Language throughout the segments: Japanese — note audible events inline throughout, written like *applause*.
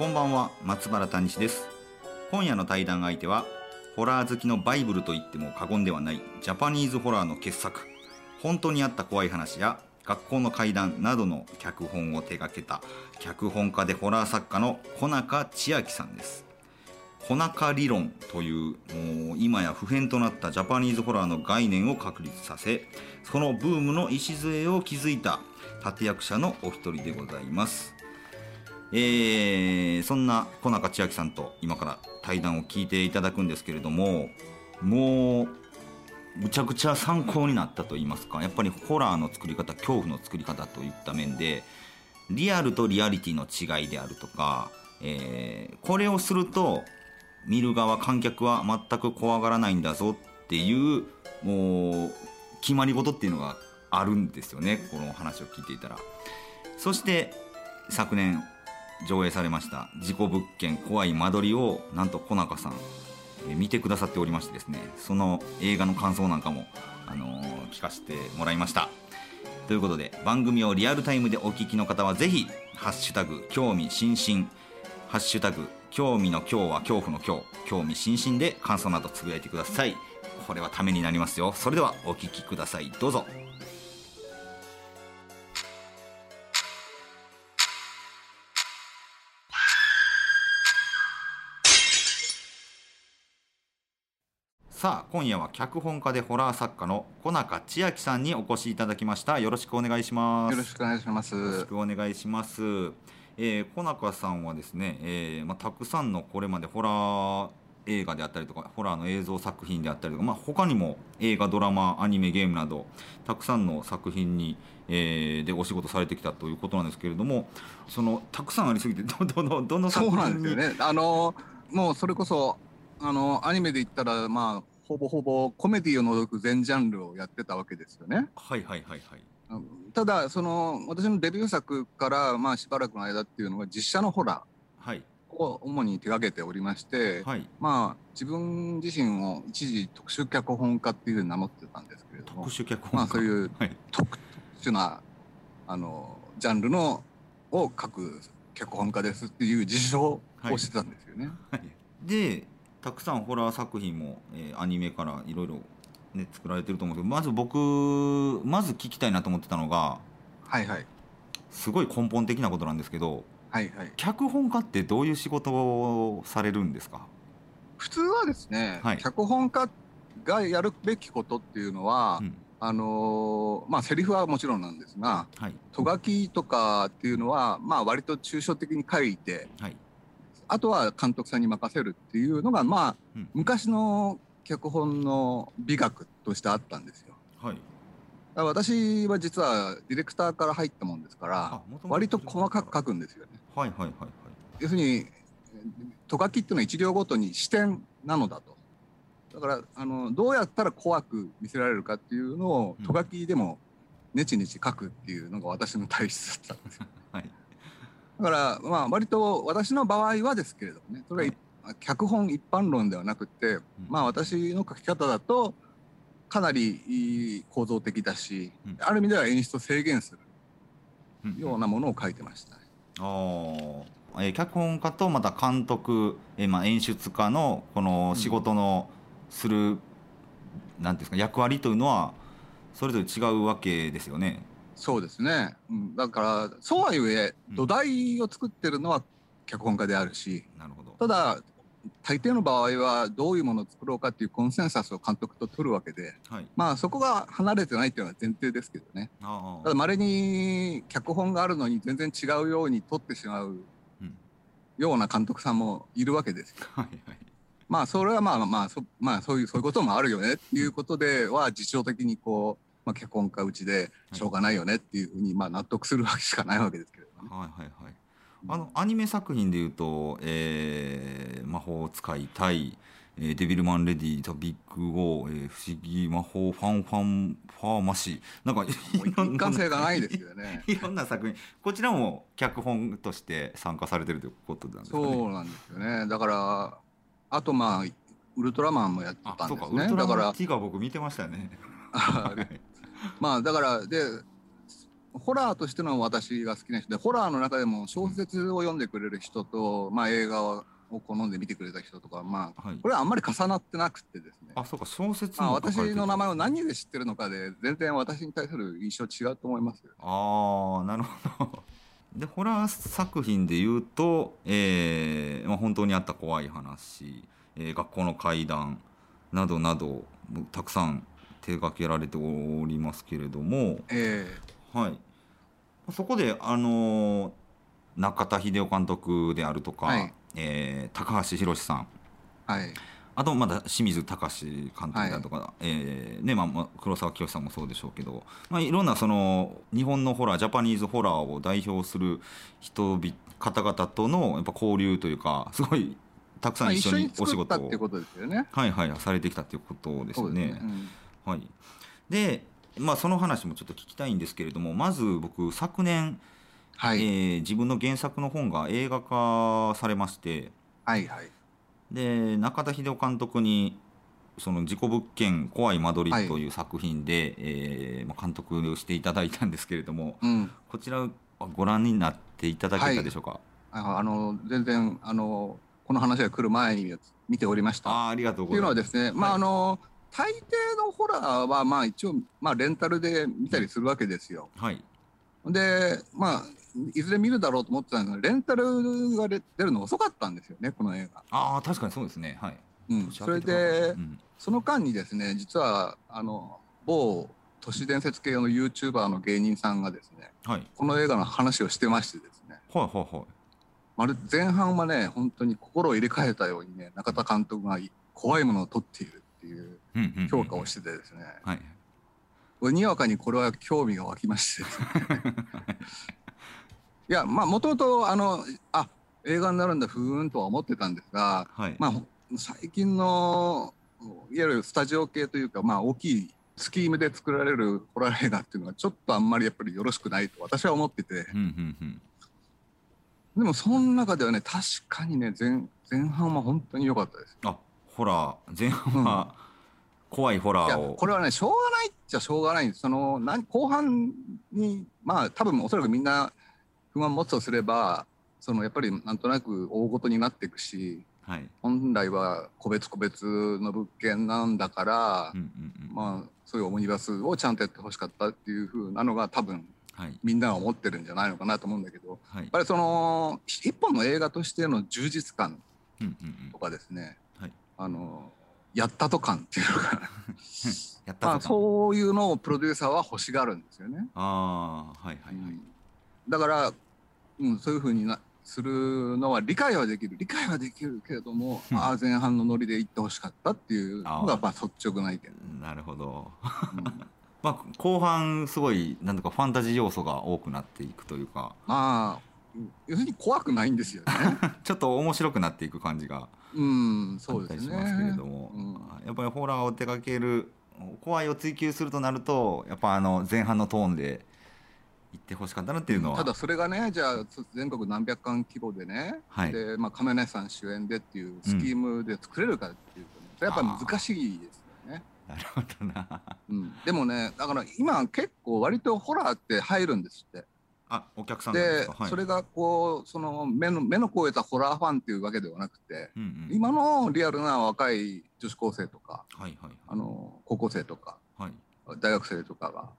こんばんは松原谷氏です。今夜の対談相手はホラー好きのバイブルと言っても過言ではないジャパニーズホラーの傑作。本当にあった怖い話や学校の怪談などの脚本を手掛けた脚本家でホラー作家の小中千秋さんです。小中理論というもう今や普遍となったジャパニーズホラーの概念を確立させそのブームの礎を築いた立役者のお一人でございます。えー、そんな小中千秋さんと今から対談を聞いていただくんですけれどももうむちゃくちゃ参考になったと言いますかやっぱりホラーの作り方恐怖の作り方といった面でリアルとリアリティの違いであるとか、えー、これをすると見る側観客は全く怖がらないんだぞっていうもう決まり事っていうのがあるんですよねこの話を聞いていたら。そして昨年上映されました事故物件怖い間取りをなんと小中さん見てくださっておりましてですねその映画の感想なんかも、あのー、聞かせてもらいました。ということで番組をリアルタイムでお聞きの方はぜひハッシュタグ興味津々。ハッシュタグ興味の今日は恐怖の今日興味津々で感想などつぶやいてください。これはためになりますよ。それではお聞きください。どうぞ。さあ今夜は脚本家でホラー作家の小中千秋さんにお越しいただきました。よろしくお願いします。よろしくお願いします。よろしくお願いします。えー、小中さんはですね、えーまあ、たくさんのこれまでホラー映画であったりとかホラーの映像作品であったりとか、まあ、他にも映画ドラマアニメゲームなどたくさんの作品に、えー、でお仕事されてきたということなんですけれどもそのたくさんありすぎてどどのどの作品そうなんですよね。あのもうそれこそあのアニメで言ったらまあほぼほぼコメディを除く全ジャンルをやってたわけですよね。はいはいはいはい。ただその私のデビュー作からまあしばらくの間っていうのは実写のホラーを主に手がけておりまして、はい、まあ自分自身を一時特殊脚本家っていうふうに名乗ってたんですけれども特殊脚本まあそういう特,、殊なあのジャンルのを書く脚本家ですっていう自称をしてたんですよね。はい、でたくさんホラー作品も、えー、アニメからいろいろね作られてると思うんですけどまず僕まず聞きたいなと思ってたのがはいはい。すごい根本的なことなんですけど、はいはい、脚本家ってどういう仕事をされるんですか？普通はですね、はい、脚本家がやるべきことっていうのは、うん、あのー、まあセリフはもちろんなんですが、はい、とがきとかっていうのはまあ割と抽象的に書いて、はい、あとは監督さんに任せるっていうのがまあ、うん、昔の脚本の美学としてあったんですよ。はい、私は実はディレクターから入ったもんですから割と細かく書くんですよね。はいはいはいはい、要するにとがきっていうのは一行ごとに視点なのだと。だからあのどうやったら怖く見せられるかっていうのをとがきでもねちねち書くっていうのが私の体質だったんですよ。はいだからまあ割と私の場合はですけれどもねそれは脚本一般論ではなくて、まあ私の書き方だとかなり構造的だし、ある意味では演出を制限するようなものを書いてました、ね。あえ脚本家とまた監督、えまあ、演出家のこの仕事のする、うん、なんですか役割というのはそれぞれ違うわけですよね。そうですね、うん、だからそうはいうえ土台を作ってるのは脚本家であるし、なるほど。ただ大抵の場合はどういうものを作ろうかっていうコンセンサスを監督と取るわけで、はい、まあそこが離れてないっていうのは前提ですけどね。ただまれに脚本があるのに全然違うように撮ってしまうような監督さんもいるわけですよ。*laughs* はいはい。まあそれはまあまあそ,、まあ、そういうそういうこともあるよねっていうことでは実証的にこうまあ、脚本家うちでしょうがないよねっていうふうにまあ納得するわけしかないわけですけれども、ね、はいはいはい。あのアニメ作品でいうと、えー、魔法使い Tai!えー、デビルマンレディ、 THE ビッグオー、えー、不思議魔法、ファンファン、ファーマシー、なんか、一貫性がないですよね。*laughs* いろんな作品、こちらも脚本として参加されてるということなんですか、ね、そうなんですよね。だから、あとまあ、ウルトラマンもやってたんですね。だから、ティガ僕見てましたね。*laughs* まあ、だから、で、ホラーとしての私が好きな人で、ホラーの中でも小説を読んでくれる人と、まあ映画をを好んで見てくれた人とか、まあ、はい、これはあんまり重なってなくてですね。あ、そうか、小説まあ、私の名前を何で知ってるのかで、全然私に対する印象違うと思いますああ、なるほど。で、ホラー作品で言うと、えー、まあ、本当にあった怖い話、えー、学校の怪談などなど、たくさん手掛けられておりますけれども、えー、はい。そこで、あのー、中田秀夫監督であるとか、はい。えー、高橋宏さん、はい、あとまだ清水隆監督だとか、はい、えー、ねまあ、黒沢清さんもそうでしょうけど、まあ、いろんなその日本のホラージャパニーズホラーを代表する人々方々とのやっぱ交流というかすごいたくさん一緒にお仕事を、ね、はいはいされてきたということですよね。ね。うん、はい、で、まあ、その話もちょっと聞きたいんですけれどもまず僕昨年はい、えー、自分の原作の本が映画化されまして、はいはい、で中田秀夫監督にその事故物件怖い間取りという作品で、はい、えー、監督をしていただいたんですけれども、うん、こちらご覧になっていただけたでしょうか、はい、あの全然あのこの話が来る前に見ておりました。あありがとうございます。っていうのはですね、まああの大抵のホラーはまあ一応、まあ、レンタルで見たりするわけですよ。はい、でまあいずれ見るだろうと思ってたんですがレンタルが出るの遅かったんですよねこの映画。ああ確かにそうですね。はい。うん、それで、うん、その間にですね実はあの某都市伝説系の YouTuber の芸人さんがですね、はい、この映画の話をしてましてですね、はいはいはい、まる前半はね本当に心を入れ替えたようにね中田監督が怖いものを撮っているっていう評価をしててですね、はい、にわかにこれは興味が湧きまして。ですねいやまあもともとあのあ映画になるんだふーんとは思ってたんですが、はい、まあ最近のいわゆるスタジオ系というかまあ大きいスキームで作られるホラー映画っていうのはちょっとあんまりやっぱりよろしくないと私は思ってて、うんうんうん、でもその中ではね確かにね前前半は本当に良かったです。あホラー前半は、うん、怖いホラーを。これはねしょうがないっちゃしょうがない。その後半にまあ多分おそらくみんな不満持つとすればそのやっぱりなんとなく大ごとになっていくし、はい、本来は個別個別の物件なんだから、うんうんうん、まあそういうオムニバスをちゃんとやってほしかったっていうふうなのが多分、はい、みんなが思ってるんじゃないのかなと思うんだけど、はい、やっぱりその一本の映画としての充実感とかですね、うん。うんうん、あのやったと感っていうの *laughs* か。まあ、そういうのをプロデューサーは欲しがるんですよね。あはいはいはい、うん。だから、うん、そういうふうになするのは理解はできる。理解はできるけれども、うん、あ前半のノリで行ってほしかったっていうのがまあ率直な意見。なるほど、うん、*laughs* まあ後半すごいなんとかファンタジー要素が多くなっていくというか。まあ要するに怖くないんですよね。*laughs* ちょっと面白くなっていく感じがうんそうですね。ますけれども、うん、やっぱりホラーを手掛ける怖いを追求するとなるとやっぱあの前半のトーンで行ってほしかったなっていうのは、ただそれがねじゃあ全国何百巻規模でね、はい、でまあ、亀梨さん主演でっていうスキームで作れるかっていうと、ね、それやっぱ難しいですよね。なるほどな、うん、でもねだから今結構割とホラーって入るんですって。あお客さんで、はい、それがこうその目の目の超えたホラーファンっていうわけではなくて、うんうん、今のリアルな若い女子高生とか、はいはい、あの高校生とか、はい、大学生とかが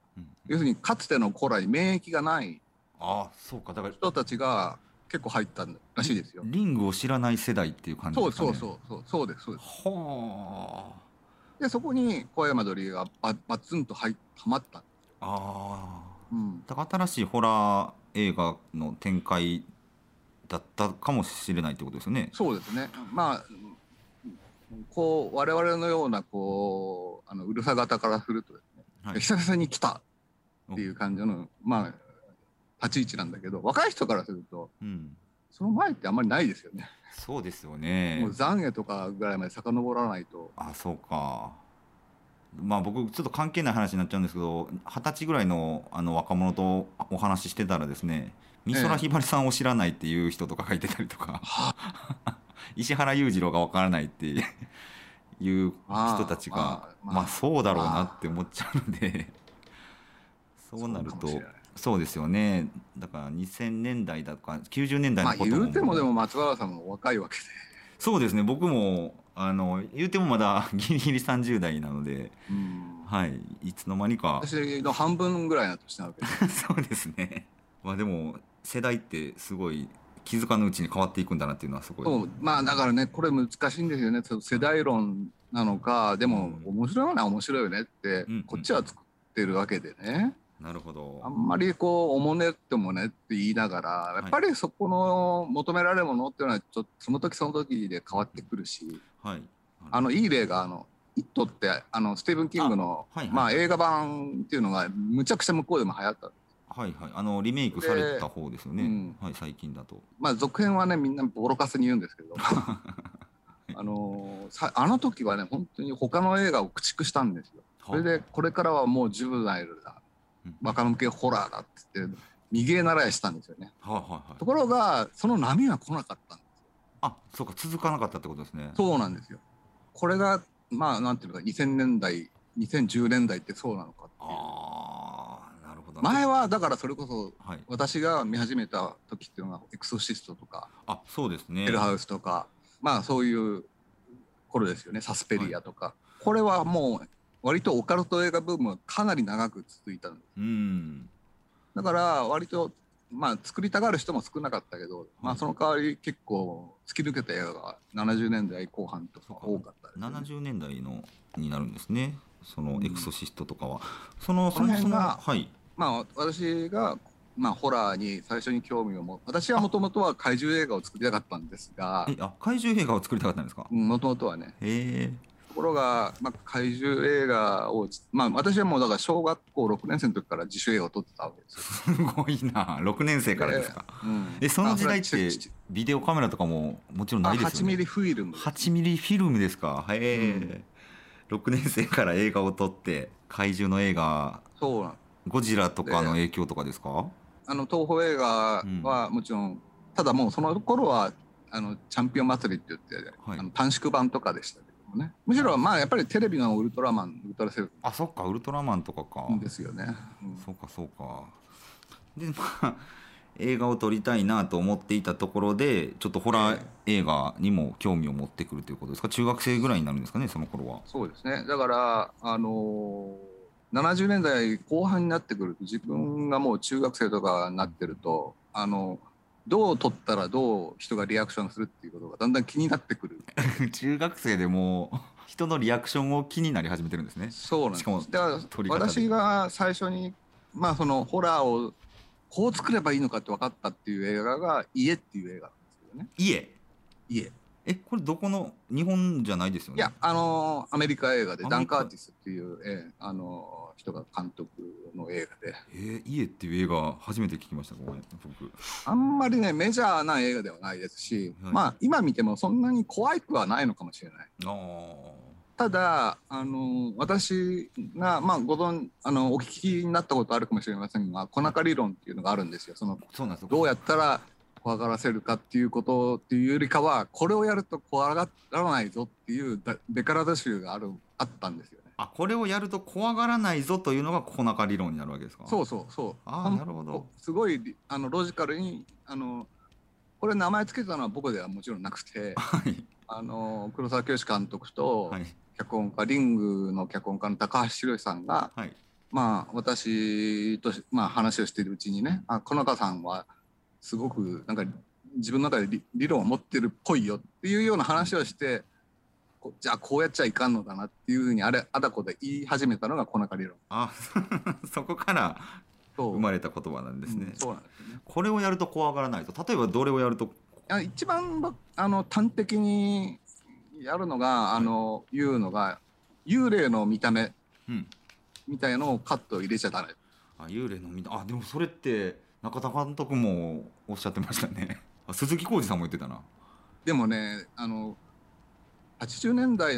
要するにかつての古来免疫がないあそうか。だから人たちが結構入ったらしいですよ。リングを知らない世代っていう感じですか、ね、そうそうそうそう。ですそうです。はあ。でそこに小山鳥がババツンと入はまった。ああ。うん。だから新しいホラー映画の展開だったかもしれないってことですよね。そうですね。まあこう我々のようなこうあのうるさ型からするとですね、はい、久々に来たっていう感じの、まあ、立ち位置なんだけど、若い人からすると、うん、その前ってあんまりないですよね。そうですよね。もう懺悔とかぐらいまで遡らないと。あ、そうか。まあ僕ちょっと関係ない話になっちゃうんですけど二十歳ぐらいのあの若者とお話ししてたらですね美空ひばりさんを知らないっていう人とか書いてたりとか、*laughs* 石原裕次郎がわからないっていう人たちがまあ、まあ、そうだろうなって思っちゃうのでそうなるとそうですよね。だから2000年代だとか90年代のことも、まあ、言うてもでも松原さんも若いわけで。そうですね。僕もあの言うてもまだ *laughs* ギリギリ30代なので、はい、いつの間にか。私の半分ぐらいな年なわけ *laughs* そうですね。まあでも世代ってすごい気づかぬうちに変わっていくんだなっていうのはすごい。まあだからねこれ難しいんですよね。世代論なのかでも面白いのは面白いよねって、うん、こっちは作ってるわけでね、なるほど。あんまりこうおもねってもねって言いながらやっぱりそこの求められるものっていうのはちょっとその時その時で変わってくるし、はい、あのいい例があの「イット!」ってあのスティーブン・キングのはいはい、まあ、映画版っていうのがむちゃくちゃ向こうでも流行った。はいはい、あのリメイクされた方ですよね、うん、はい、最近だと。まあ続編はねみんなボロカスに言うんですけど。*laughs* あのさあの時はね本当に他の映画を駆逐したんですよ。それでこれからはもうジュブナイルだ若向けホラーだって言って右げ習いしたんですよね、はいはいはい、ところがその波は来なかったんですよ。あそうか続かなかったってことですね。そうなんですよ。これがまあなんていうか2000年代2010年代ってそうなのかっていう。ああなるほど。前はだからそれこそ私が見始めた時っていうのが「エクソシスト」とかあそうですね「ヘルハウス」とかまあそういう頃ですよね「サスペリア」とか、はい、これはもう割とオカルト映画ブームはかなり長く続いたんです、うん、だから割とまあ作りたがる人も少なかったけど、まあその代わり結構突き抜けた映画が70年代後半とか多かったです、ね、70年代のになるんですね。そのエクソシストとかは、うん、そのその辺が、はい、まあ私がまあ、ホラーに最初に興味を持私はもともとは怪獣映画を作りたかったんですが。あ怪獣映画を作りたかったんですか？もともとはね。へえところが、まあ、怪獣映画を、まあ、私はもうだから小学校6年生の時から自主映画を撮ってたわけですすごいな。6年生からですか、うん、えその時代ってビデオカメラとかももちろんないですよね。8ミリフィルム。8ミリフィルムですか。へえ、うん、6年生から映画を撮って怪獣の映画そうなんゴジラとかの影響とかですか？あの東宝映画はもちろん、うん、ただもうその頃はあのチャンピオン祭りって言って、はい、あの短縮版とかでしたけもね。むしろまあやっぱりテレビのウルトラマンウルトラセブン。あそっかウルトラマンとかか。ですよね、うん、そうかそうか。でまあ *laughs* 映画を撮りたいなと思っていたところでちょっとホラー映画にも興味を持ってくるということですか？中学生ぐらいになるんですかねその頃は。そうですね。だからあのー、70年代後半になってくると自分がもう中学生とかになってるとあのーどう撮ったらどう人がリアクションするっていうことがだんだん気になってくる。*laughs* 中学生でも人のリアクションを気になり始めてるんですね。そうなんです。だから私が最初にまあそのホラーをこう作ればいいのかって分かったっていう映画が「家」っていう映画なんですけどね。家。家えこれどこの日本じゃないですよね？いやあのアメリカ映画でダン・カーティスっていう、えー、あの人が監督の映画で。えー、家っていう映画初めて聞きましたごめん僕。あんまりねメジャーな映画ではないですし、はい、まあ今見てもそんなに怖くはないのかもしれない。ただあの私がまあご存あのお聞きになったことあるかもしれませんが小中理論っていうのがあるんですよ。そのそうなんですどうやったら怖がらせるかっていうことっていうよりかはこれをやると怖がらないぞっていうベカラダ州があるあったんですよ。あこれをやると怖がらないぞというのが小中理論になるわけですか？そうそうそう。あなるほど。すごいあのロジカルにあのこれ名前つけたのは僕ではもちろんなくて、*laughs* はい、あの黒沢清監督と脚本家、リングの脚本家の高橋宏さんが、はい、まあ私と、まあ、話をしているうちにねあ小中さんはすごくなんか自分の中で理論を持ってるっぽいよっていうような話をしてじゃあこうやっちゃいかんのだなっていうふうにあれあだこで言い始めたのが小中理論。あ *laughs* そこから生まれた言葉なんですね、うん、そうなんですね。これをやると怖がらないと。例えばどれをやると一番あの端的にやるのがあの、はい、言うのが幽霊の見た目みたいのをカット入れちゃダメ、あ幽霊の見たあでもそれって中田監督もおっしゃってましたね。*laughs* 鈴木浩二さんも言ってたな。でもねあの80年代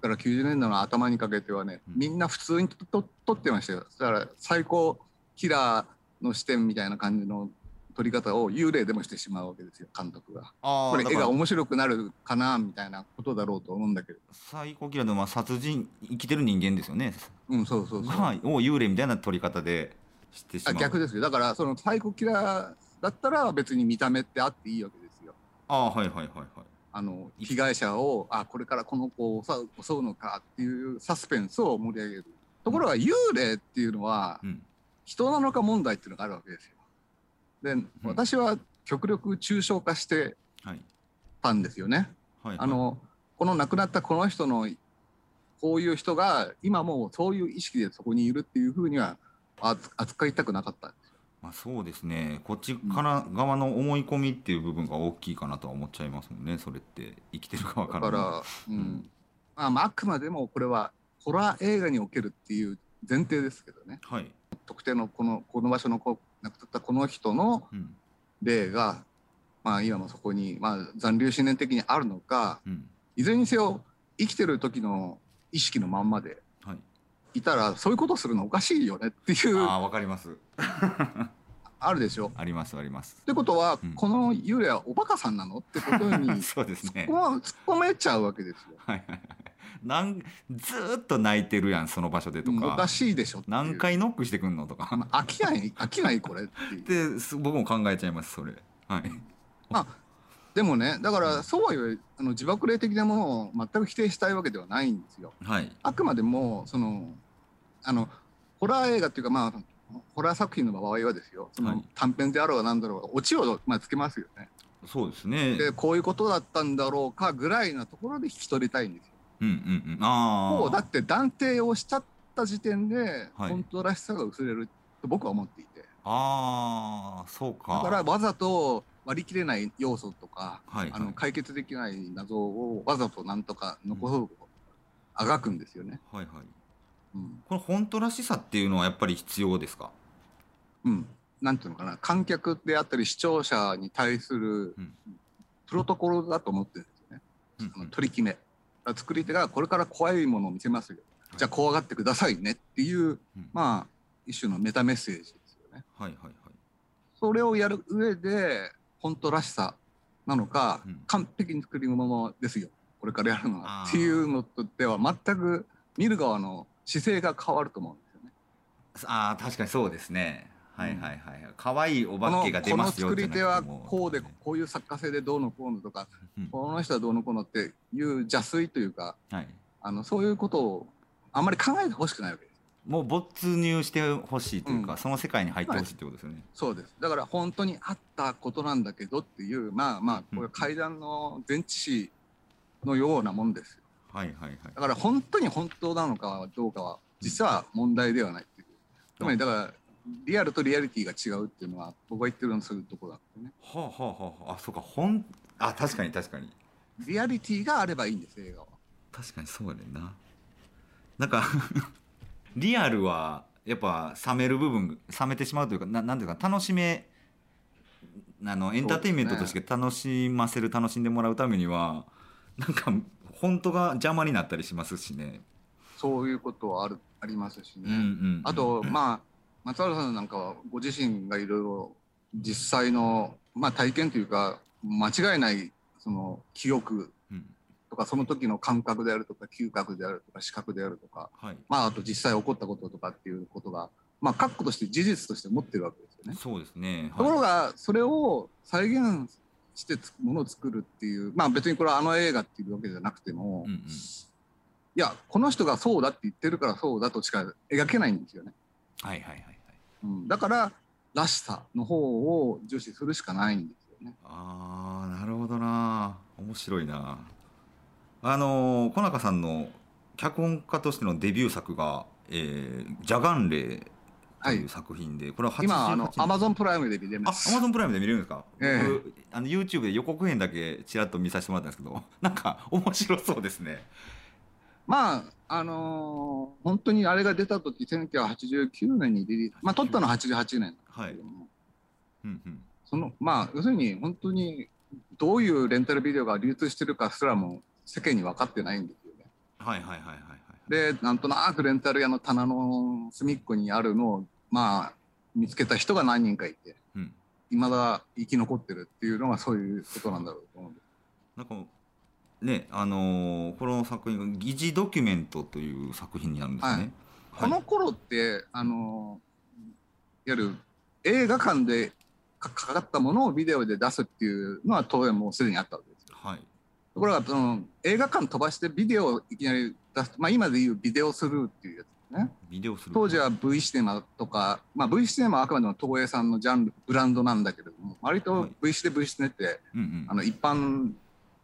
から90年代の頭にかけてはね、みんな普通にと撮ってましたよ。だから最高キラーの視点みたいな感じの撮り方を幽霊でもしてしまうわけですよ監督が。これ絵が面白くなるかなみたいなことだろうと思うんだけど。最高キラーのまあ殺人生きてる人間ですよね。うんそうそうそう、まあ、を幽霊みたいな撮り方でしてしまう。逆ですよだからそのサイコキラーだったら別に見た目ってあっていいわけですよ。ああはいはいはいはい。あの被害者をあこれからこの子を襲うのかっていうサスペンスを盛り上げる。ところが幽霊っていうのは、人なのか問題っていうのがあるわけですよ。で、私は極力抽象化してたんですよね。はいはい、あのこの亡くなったこの人のこういう人が今もうそういう意識でそこにいるっていうふうには扱いたくなかった。まあ、そうですね。こっちから側の思い込みっていう部分が大きいかなとは思っちゃいますもんね。それって生きてる側から。だから、うん、まあ、あくまでもこれはホラー映画におけるっていう前提ですけどね、はい、特定のこのこの場所のこ亡くなったこの人の例が、まあ、今もそこに、まあ、残留思念的にあるのか、いずれにせよ生きてる時の意識のまんまでいたら、そういうことするのおかしいよねっていう。あわかります。*laughs* あるでしょ？ありますあります。ってことは、うん、この幽霊はおバカさんなのってことに *laughs* そうですね。突っ込めちゃうわけですよ。はいはいはい。なんずっと泣いてるやんその場所でとか。おかしいでしょ何回ノックしてくんのとか、まあ、飽きない飽きないこれって *laughs* で僕も考えちゃいますそれ。はい。まあでもねだからそうは言えあの自爆霊的なものを全く否定したいわけではないんですよ、はい、あくまでもそのあのホラー映画っていうかまあホラー作品の場合はですよ。その短編であろうが何だろうがオチをまあつけますよね。そうですね。でこういうことだったんだろうかぐらいなところで引き取りたいんですよ。うんうんうん、あもうだって断定をしちゃった時点で、本当らしさが薄れると僕は思っていて。ああそうか。だからわざと割り切れない要素とか、はいはい、あの解決できない謎をわざとなんとか残そうとあがくんですよね。はいはいうん、この本当らしさっていうのはやっぱり必要ですか？うん、なんていうのかな。観客であったり視聴者に対するプロトコルだと思ってるんですよね、うん、あの取り決め。作り手がこれから怖いものを見せますよ、はい、じゃあ怖がってくださいねっていう、うん、まあ一種のメタメッセージですよね。はいはいはい、それをやる上で本当らしさなのか、うん、完璧に作り物ですよ。これからやるのは。っていうのとでは全く見る側の姿勢が変わると思うんですよね。あ確かにそうですね。はいはいはい。可愛いお化けが出ますよこの作り手はこうで、こういう作家性でどうのこうのとか、この人はどうのこうのっていう邪推というか、はい、あのそういうことをあんまり考えてほしくないわけです。もう没入してほしいというか、うん、その世界に入ってほしいってことですよね、はい、そうです。だから本当にあったことなんだけどっていうまあまあこれ階段の前置詞のようなもんですよ、はいはいはいだから本当に本当なのかどうかは実は問題ではないっていうつまりだからリアルとリアリティが違うっていうのは僕が言ってるのそういうところだってね。はあはあはああそうかほんあ確かに確かに。リアリティがあればいいんです映画は。確かにそうやねんな。なんか *laughs* リアルはやっぱ冷める部分冷めてしまうというかななんていうか楽しめあのエンターテインメントとして楽しませる、楽しんでもらうためにはなんか本当が邪魔になったりしますしね。そういうことはあるありますしね。うんうんうん、あとまあ松原さんなんかはご自身がいろいろ実際の、まあ、体験というか間違いないその記憶とかその時の感覚であるとか嗅覚であるとか視覚であるとか、はい、まあ、あと実際起こったこととかっていうことが、まあ、確固として事実として持ってるわけですよね。そうですね、はい、ところがそれを再現してものを作るっていうまあ別にこれはあの映画っていうわけじゃなくても、うんうん、いやこの人がそうだって言ってるからそうだとしか描けないんですよね。はいはいはいうん、だかららしさの方を重視するしかないんですよね。ああなるほどな面白いな。あの小中さんの脚本家としてのデビュー作が「えー、ジャガンレイ」という作品で、はい、これは今あのアマゾンプライムで見れます。あアマゾンプライムで見れるんですか、えー、あの YouTube で予告編だけちらっと見させてもらったんですけど *laughs* なんか面白そうですね。まああのー、本当にあれが出た時1989年にリリース。まあ撮ったのは88年はい。うんうん、そのまあ要するに本当にどういうレンタルビデオが流通してるかすらも世間に分かってないんですよね。はいはいはいはい、はい。でなんとなくレンタル屋の棚の隅っこにあるのをまあ見つけた人が何人かいて、うん、未だ生き残ってるっていうのがそういうことなんだろうと思うんです。なんかねあのー、この作品が疑似ドキュメントという作品になるんですね。はい、この頃ってあのー、いわゆる映画館でかかったものをビデオで出すっていうのは当然もうすでにあったわけですよ。はい、ところがその映画館飛ばしてビデオをいきなり出す、まあ、今でいうビデオスルーっていうやつね。ビデオスルー当時は V シネマとか、まあ、V シネマはあくまでも東映さんのジャンルブランドなんだけれども割と V シネ V シネって、あの一般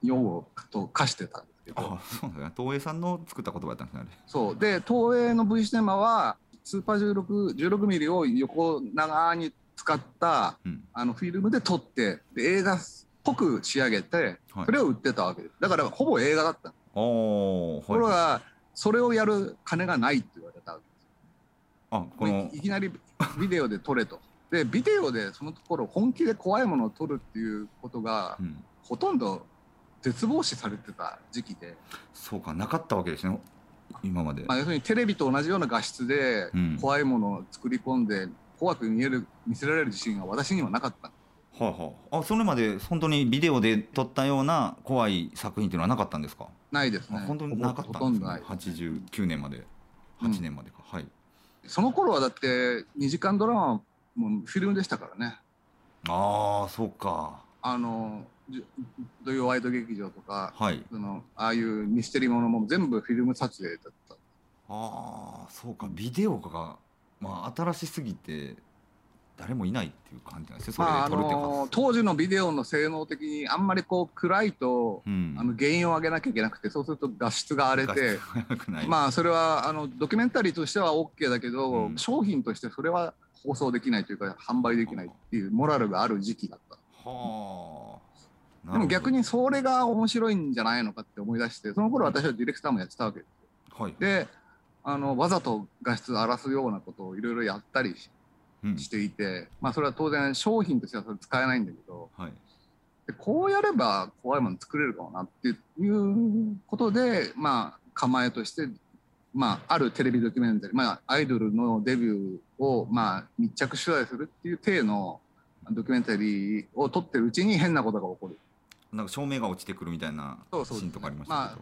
用語と化してたんですけど。あそうだね。東映さんの作った言葉だったんですねそう。で東映の V シネマはスーパー16 16ミリを横長に使った、うん、あのフィルムで撮ってで映画っぽく仕上げて、それを売ってたわけ。ですだからほぼ映画だったところがそれをやる金がないっあこの。いきなりビデオで撮れと。でビデオでそのところ本気で怖いものを撮るっていうことが、うん、ほとんど絶望視されてた時期で。そうかなかったわけですね。今まで、まあ、要するにテレビと同じような画質で怖いものを作り込んで、怖く見える見せられる自信が私にはなかった。はあはあ、あそれまで本当にビデオで撮ったような怖い作品っていうのはなかったんですか？ないですね。本当になかったんですね。89年まで。8年までか、うん、はいその頃はだって2時間ドラマもフィルムでしたからね。ああそうか。あの土曜ワイド劇場とか、はい、そのああいうミステリーものも全部フィルム撮影だった。ああそうか。ビデオがまあ、新しすぎて誰もいないっていう感じなんですよ、それで撮るって、まああのー、当時のビデオの性能的にあんまりこう暗いと、うん、あの原因を上げなきゃいけなくてそうすると画質が荒れて *laughs* まあそれはあのドキュメンタリーとしては OK だけど、うん、商品としてそれは放送できないというか販売できないっていうモラルがある時期だった。はあ、でも逆にそれが面白いんじゃないのかって思い出してその頃私はディレクターもやってたわけですよ。はい、であのわざと画質を荒らすようなことをいろいろやったりしうん、していて、まあ、それは当然商品としてはそれ使えないんだけど、はい、でこうやれば怖いもの作れるかもなっていうことで、まあ、構えとして、まあ、あるテレビドキュメンタリー、まあ、アイドルのデビューを、まあ、密着取材するっていう体のドキュメンタリーを撮ってるうちに変なことが起こる。なんか照明が落ちてくるみたいなシーンとかありました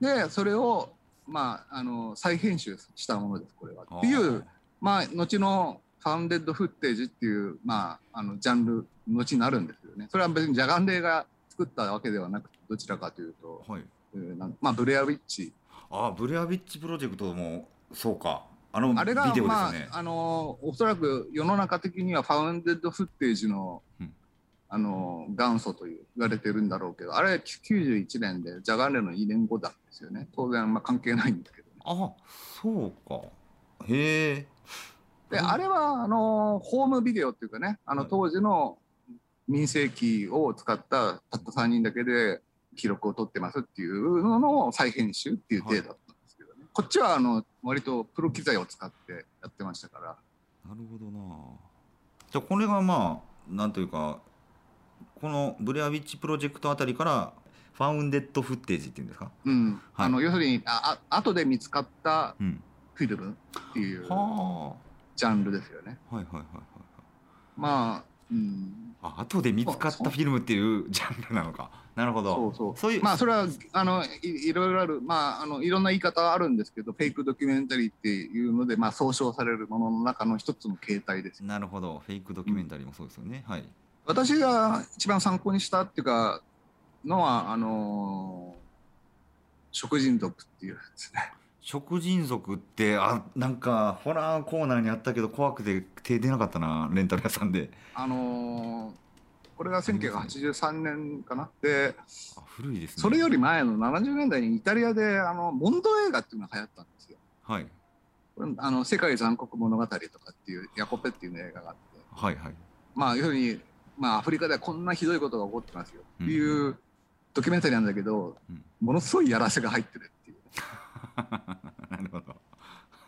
けど。でそれをまあ、あの再編集したものですこれは。っていうまあ後のファウンデッドフッテージっていう、まあ、あのジャンル後になるんですよね。それは別にジャガンレイが作ったわけではなくてどちらかというと、はい。えー、まあブレアウィッチ。ああブレアウィッチプロジェクトもそうか。あのあれが、ね、まあ、あのおそらく世の中的にはファウンデッドフッテージの、うん、あの元祖という言われてるんだろうけどあれは91年でジャガンレの2年後なんですよね。当然まあ関係ないんだけど、ね、あそうか。へえで、あれはあのホームビデオっていうかねあの当時の民生機を使ったたった3人だけで記録を取ってますっていうのの再編集っていう体だったんですけどね、はい、こっちはあの割とプロ機材を使ってやってましたから。なるほどな。じゃあこれがまあなんというかこのブレアウィッチプロジェクトあたりからファウンデッドフッテージっていうんですか、うん。はい、あの要するにああ後で見つかったフィルムっていう、はあジャンルですよね。はいはいはいはい。まあ、うん。あ後で見つかったフィルムっていうジャンルなのか。なるほど。そうそう。そういうまあそれはあのいいろいろあるまああのいろんな言い方はあるんですけど、フェイクドキュメンタリーっていうのでまあ総称されるものの中の一つの形態です。なるほど。フェイクドキュメンタリーもそうですよね。うん、はい。私が一番参考にしたっていうかのはあの食人族っていうですね。食人族ってあなんかホラーコーナーにあったけど怖くて手出なかったなレンタル屋さんで。あのー、これが1983年かな。で古いですね。それより前の70年代にイタリアであのモンド映画っていうのが流行ったんですよ。はい。あの世界残酷物語とかっていうヤコペっていう映画があって。はいはい。まあ要するにまあアフリカではこんなひどいことが起こってますよっていうドキュメンタリーなんだけど、うん、ものすごいやらせが入ってるっていう *laughs* なるほど。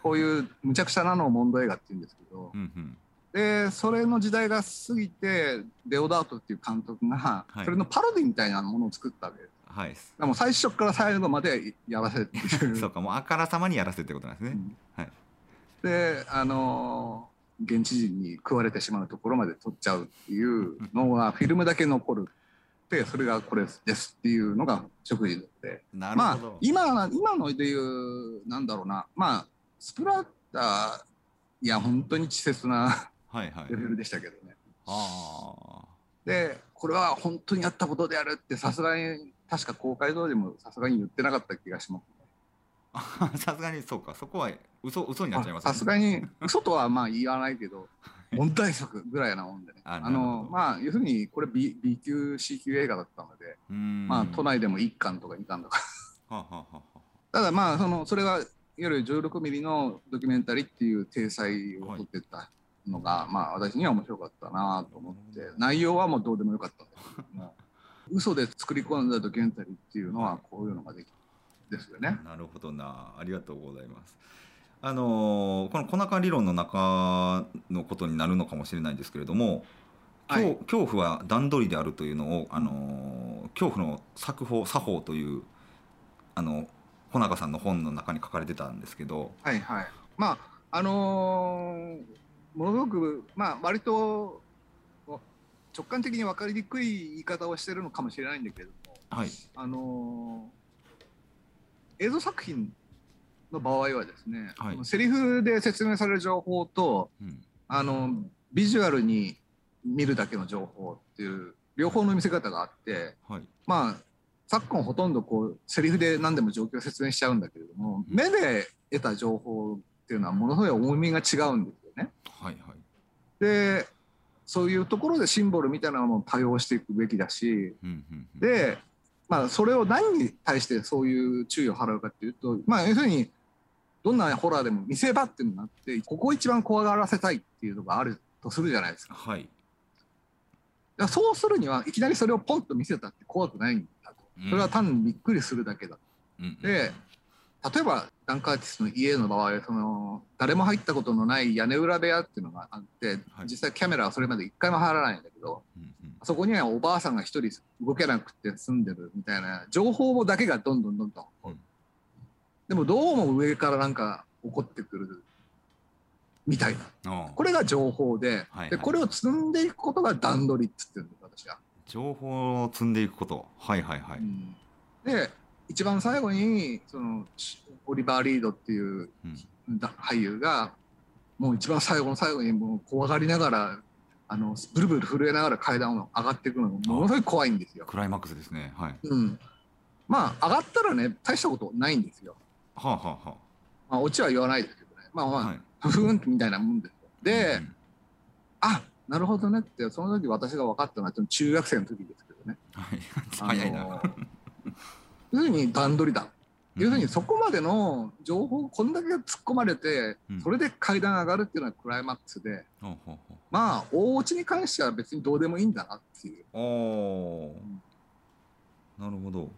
こういうむちゃくちゃなのをモンド映画って言うんですけど、うんうん、でそれの時代が過ぎてデオダートっていう監督が、それのパロディみたいなものを作ったわけです。はい、でも最初から最後までやらせて *laughs* そうかもうあからさまにやらせってことなんですね。うん、はい、であの現地人に食われてしまうところまで撮っちゃうっていうのがフィルムだけ残るってそれがこれですっていうのが食事でまあ今今のでいうなんだろうな。まあスプラッターいや本当に稚拙なレベルでしたけどね。はい、でこれは本当にやったことであるってさすがに確か公開堂でもさすがに言ってなかった気がしますね。*laughs* さすがにそうか。そこは嘘嘘になっちゃいますさすがに嘘とはまあ言わないけど問題作ぐらいなもんでね。あのまあ要するにこれ B, B 級 C 級映画だったのでまあ都内でも1巻とか2巻とか。ただまあそのそれはいわゆる16ミリのドキュメンタリーっていう体裁を撮ってたのが、はい、まあ私には面白かったなと思って内容はもうどうでもよかったんですけど *laughs* も嘘で作り込んだドキュメンタリーっていうのはこういうのができですよね。なるほどな。ありがとうございます。あのこの小中理論の中のことになるのかもしれないんですけれども、はい、恐怖は段取りであるというのを、あの恐怖の作法作法というあの小中さんの本の中に書かれてたんですけど。はいはい。まああのー、ものすごくまあ割と直感的に分かりにくい言い方をしてるのかもしれないんだけれども、はい、あのー、映像作品の場合はですね、はい、セリフで説明される情報と、うん、あのビジュアルに見るだけの情報っていう両方の見せ方があって、はい、まあ昨今ほとんどこうセリフで何でも状況を説明しちゃうんだけれども、うん、目で得た情報っていうのはものすごい重みが違うんですよね。はいはい、でそういうところでシンボルみたいなものを多用していくべきだし、で、まあ、それを何に対してそういう注意を払うかっていうと、まあ、要するにどんなホラーでも見せ場っていうのがあってここを一番怖がらせたいっていうのがあるとするじゃないですか。はい、そうするにはいきなりそれをポンと見せたって怖くないんだと。それは単にびっくりするだけだ。うん、で例えばダン・カーティスの家の場合その誰も入ったことのない屋根裏部屋っていうのがあって、はい、実際キャメラはそれまで一回も入らないんだけど、うんうん、そこにはおばあさんが一人動けなくて住んでるみたいな情報だけがどんどんどんどん、でもどうも上からなんか起こってくるみたいなこれが情報ではいはい、でこれを積んでいくことが段取りっつってるんです私は。情報を積んでいくことはいはいはい。うん、で一番最後にそのオリバー・リードっていう、俳優がもう一番最後の最後にもう怖がりながらあのブルブル震えながら階段を上がっていくのがものすごい怖いんですよ。クライマックスですね。はい。うん。まあ上がったらね大したことないんですよ。はあはあはあ。まあオチは言わないですけどね。まあまあ、はい、ふふんみたいなもんですよ。で、うん、あなるほどねってその時私が分かったのは中学生の時ですけどね。はい。*laughs* 早いな。要するに段取りだ。要するにそこまでの情報こんだけ突っ込まれて、それで階段上がるっていうのはクライマックスで、まあ大落ちに関しては別にどうでもいいんだなっていう。なるほど。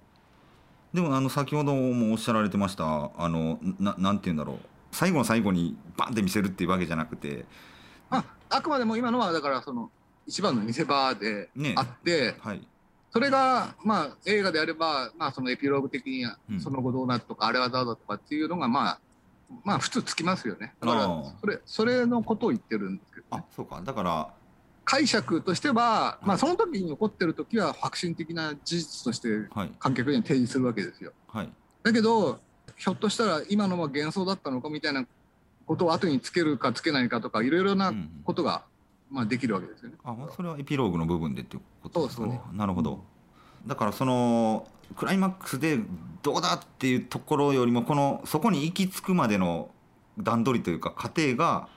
でもあの先ほどもおっしゃられてましたあのななんて言うんだろう。最後の最後にバンって見せるっていうわけじゃなくて。ああくまでも今のはだからその一番の見せ場であって、ね、はい、それが、まあ、映画であれば、まあ、そのエピローグ的にその後どうなるとか、うん、あれはどうだとかっていうのが、まあ、まあ、普通つきますよね。だから、それ、それのことを言ってるんですけど、ね、あ、そうか。だから、解釈としては、まあ、その時に起こってる時は革新的な事実として観客に提示するわけですよ。はい、だけどひょっとしたら今のは幻想だったのかみたいなことを後につけるかつけないかとかいろいろなことがまあ、できるわけですよね。あそれはエピローグの部分でっていうことですかね。なるほど。だからそのクライマックスでどうだっていうところよりもこのそこに行き着くまでの段取りというか過程が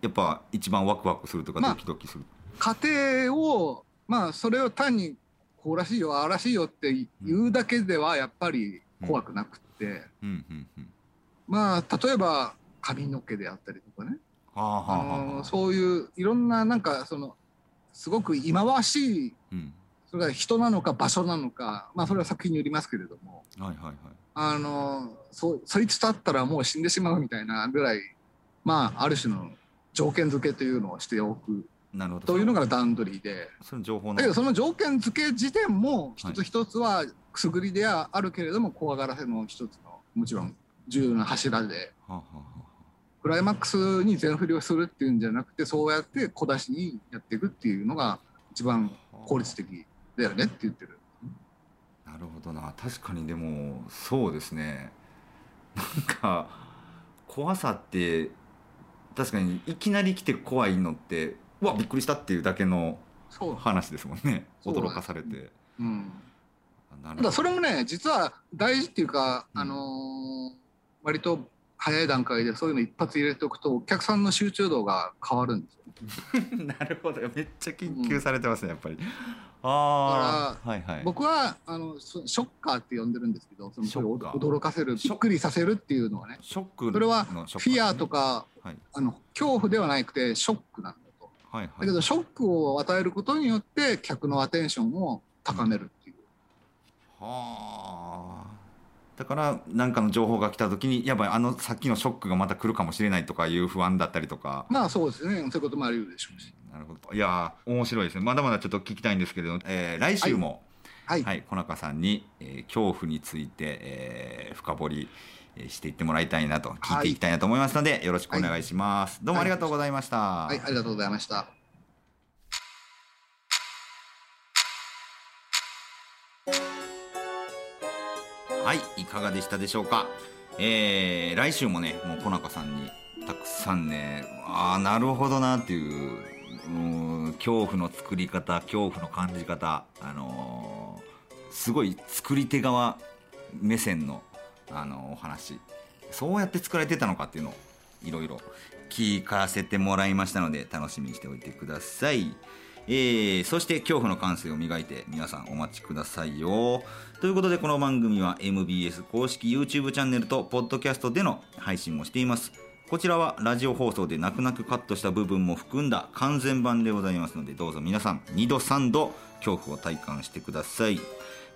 やっぱ一番ワクワクするとかドキドキする。まあ、過程をまあそれを単にこうらしいよああらしいよって言うだけではやっぱり怖くなくて、まあ例えば髪の毛であったりとかね。あそういういろんななんかそのすごく忌まわしい、うん、それが人なのか場所なのか、まあ、それは作品によりますけれども、はいはいはい、あのそそいつと会ったらもう死んでしまうみたいなぐらい、まあ、ある種の条件付けというのをしておくなるほど。というのが段取りで。その情報だけどその条件付け時点も一つ一つはくすぐりではあるけれども怖がらせの一つのもちろん重要な柱で、クライマックスに全振りをするっていうんじゃなくてそうやって小出しにやっていくっていうのが一番効率的だよねって言ってる。なるほどな。確かにでもそうですね。*laughs* なんか怖さって確かにいきなり来て怖いのってうわびっくりしたっていうだけの話ですもんね。驚かされて。うん、ただそれもね実は大事っていうか、うん、あのー、割と早い段階でそういうの一発入れておくとお客さんの集中度が変わるんですよ。*laughs* なるほど。めっちゃ研究されてますね、うん、やっぱり。ああ、はいはい、僕はあのショッカーって呼んでるんですけどその驚かせるびっくりさせるっていうのはね。ショックそれはフィアとか、はい、あの恐怖ではなくてショックなんだと、はいはい、だけどショックを与えることによって客のアテンションを高めるっていう。うん、はあ。だから何かの情報が来た時にやばいあのさっきのショックがまた来るかもしれないとかいう不安だったりとか。まあそうですね。そういうこともあるでしょうし。なるほど。いや面白いですね。まだまだちょっと聞きたいんですけれど、えー、来週も、はい、はい、小中さんに、えー、恐怖について、えー、深掘りしていってもらいたいなと聞いていきたいなと思いますので、はい、よろしくお願いします、はい、どうもありがとうございました、はい、ありがとうございました。はい。いかがでしたでしょうか？えー、来週もねもう小中さんにたくさんねああなるほどなっていううん恐怖の作り方恐怖の感じ方あのー、すごい作り手側目線の、あの、お話そうやって作られてたのかっていうのをいろいろ聞かせてもらいましたので楽しみにしておいてください。えー、そして恐怖の感性を磨いて皆さんお待ちくださいよ。ということでこの番組は MBS 公式 YouTube チャンネルとポッドキャストでの配信もしています。こちらはラジオ放送で泣く泣くカットした部分も含んだ完全版でございますのでどうぞ皆さん2度3度恐怖を体感してください。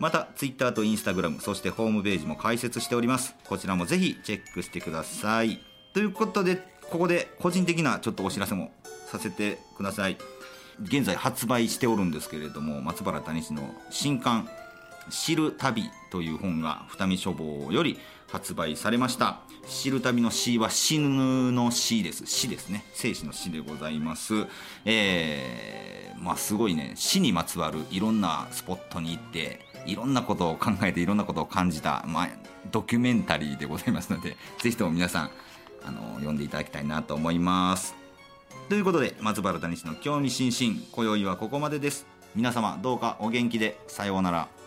また Twitter と Instagram そしてホームページも開設しております。こちらもぜひチェックしてください。ということでここで個人的なちょっとお知らせもさせてください。現在発売しておるんですけれども松原谷氏の新刊「知る旅」という本が二見書房より発売されました知る旅の死は死ぬの死です死ですね生死の死でございますえー、まあすごいね死にまつわるいろんなスポットに行っていろんなことを考えていろんなことを感じた、まあ、ドキュメンタリーでございますので *laughs* ぜひとも皆さんあの読んでいただきたいなと思います。ということで松原谷氏の興味津々今宵はここまでです。皆様どうかお元気でさようなら。